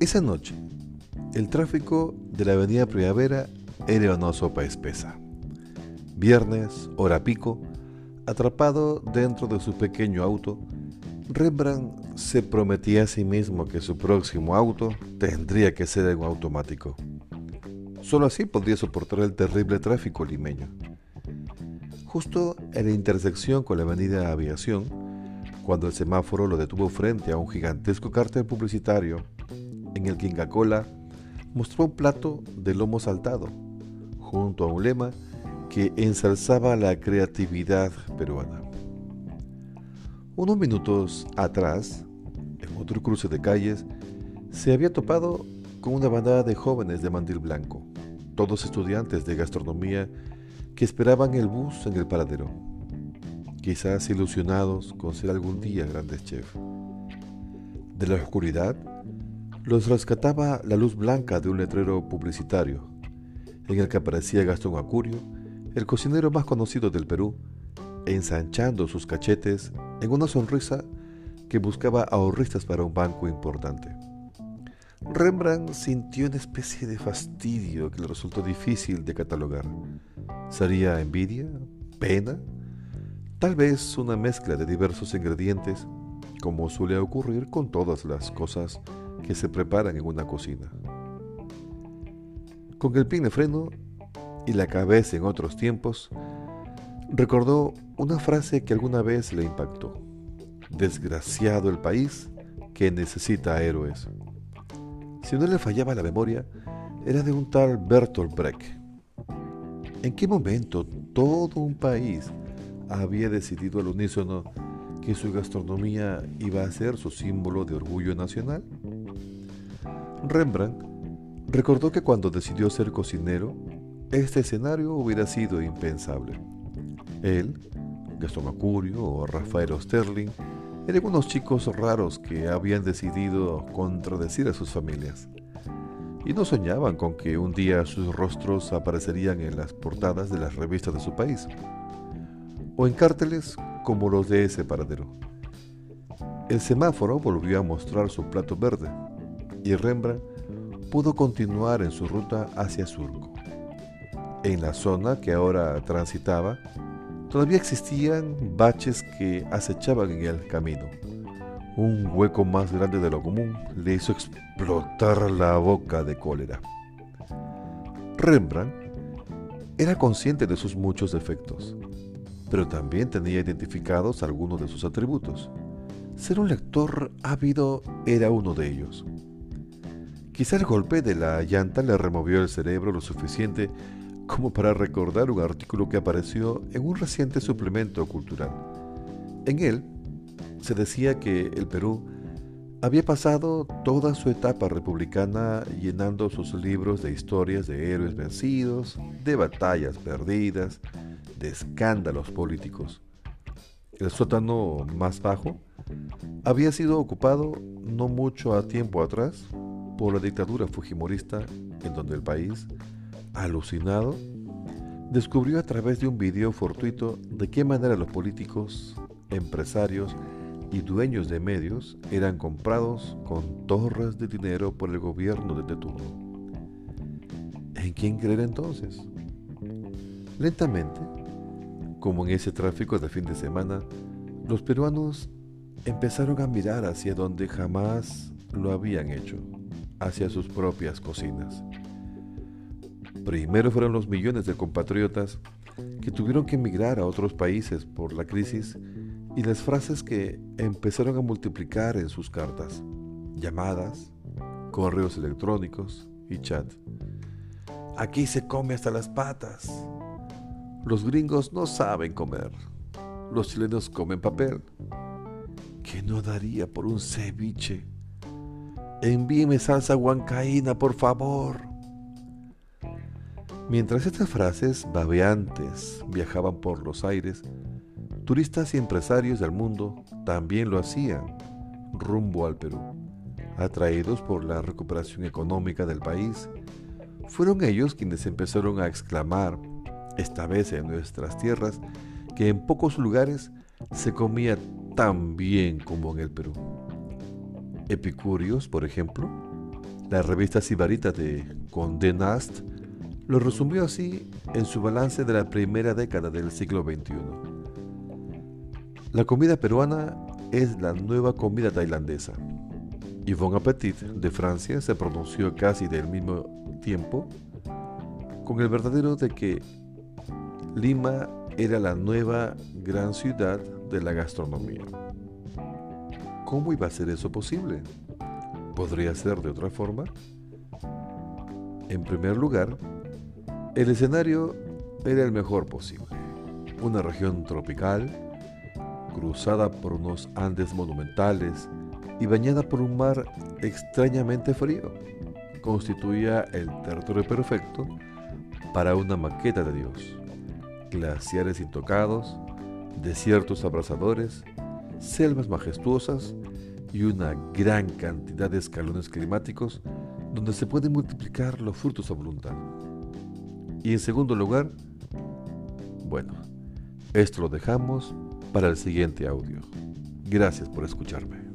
Esa noche, el tráfico de la avenida Primavera era una sopa espesa. Viernes, hora pico, atrapado dentro de su pequeño auto, Rembrandt se prometía a sí mismo que su próximo auto tendría que ser un automático. Solo así podría soportar el terrible tráfico limeño. Justo en la intersección con la avenida Aviación, cuando el semáforo lo detuvo frente a un gigantesco cartel publicitario en el que Inca Cola mostró un plato de lomo saltado, junto a un lema que ensalzaba la creatividad peruana. Unos minutos atrás, en otro cruce de calles, se había topado con una bandada de jóvenes de mandil blanco, todos estudiantes de gastronomía que esperaban el bus en el paradero, quizás ilusionados con ser algún día grandes chefs. De la oscuridad, los rescataba la luz blanca de un letrero publicitario, en el que aparecía Gastón Acurio, el cocinero más conocido del Perú, ensanchando sus cachetes en una sonrisa que buscaba ahorristas para un banco importante. Rembrandt sintió una especie de fastidio que le resultó difícil de catalogar. ¿Sería envidia? ¿Pena? Tal vez una mezcla de diversos ingredientes, como suele ocurrir con todas las cosas que se preparan en una cocina. Con el pie de freno y la cabeza en otros tiempos, recordó una frase que alguna vez le impactó. Desgraciado el país que necesita héroes. Si no le fallaba la memoria, era de un tal Bertolt Brecht. ¿En qué momento todo un país había decidido al unísono que su gastronomía iba a ser su símbolo de orgullo nacional? Rembrandt recordó que cuando decidió ser cocinero, este escenario hubiera sido impensable. Él, Gastón Acurio o Rafael Osterling eran unos chicos raros que habían decidido contradecir a sus familias. Y no soñaban con que un día sus rostros aparecerían en las portadas de las revistas de su país, o en cárteles como los de ese paradero. El semáforo volvió a mostrar su plato verde, y Rembrandt pudo continuar en su ruta hacia Surco. En la zona que ahora transitaba, todavía existían baches que acechaban en el camino. Un hueco más grande de lo común le hizo explotar la boca de cólera. Rembrandt era consciente de sus muchos defectos, pero también tenía identificados algunos de sus atributos. Ser un lector ávido era uno de ellos. Quizá el golpe de la llanta le removió el cerebro lo suficiente como para recordar un artículo que apareció en un reciente suplemento cultural. En él se decía que el Perú había pasado toda su etapa republicana llenando sus libros de historias de héroes vencidos, de batallas perdidas, de escándalos políticos. El sótano más bajo había sido ocupado no mucho a tiempo atrás por la dictadura fujimorista en donde el país alucinado, descubrió a través de un video fortuito de qué manera los políticos, empresarios y dueños de medios eran comprados con torres de dinero por el gobierno de turno. ¿En quién creer entonces? Lentamente, como en ese tráfico de fin de semana, los peruanos empezaron a mirar hacia donde jamás lo habían hecho, hacia sus propias cocinas. Primero fueron los millones de compatriotas que tuvieron que emigrar a otros países por la crisis y las frases que empezaron a multiplicar en sus cartas, llamadas, correos electrónicos y chat. Aquí se come hasta las patas. Los gringos no saben comer. Los chilenos comen papel. ¿Qué no daría por un ceviche? Envíeme salsa huancaína, por favor. Mientras estas frases babeantes viajaban por los aires, turistas y empresarios del mundo también lo hacían rumbo al Perú. Atraídos por la recuperación económica del país, fueron ellos quienes empezaron a exclamar, esta vez en nuestras tierras, que en pocos lugares se comía tan bien como en el Perú. Epicúreos, por ejemplo, La revista Sibarita de Condé Nast lo resumió así en su balance de la primera década del siglo XXI. La comida peruana es la nueva comida tailandesa. Yvonne Appetit de Francia se pronunció casi del mismo tiempo con el verdadero de que Lima era la nueva gran ciudad de la gastronomía. ¿Cómo iba a ser eso posible? ¿Podría ser de otra forma? En primer lugar, el escenario era el mejor posible. Una región tropical, cruzada por unos Andes monumentales y bañada por un mar extrañamente frío, constituía el territorio perfecto para una maqueta de Dios. Glaciares intocados, desiertos abrasadores, selvas majestuosas y una gran cantidad de escalones climáticos donde se pueden multiplicar los frutos a voluntad. Y en segundo lugar, bueno, esto lo dejamos para el siguiente audio. Gracias por escucharme.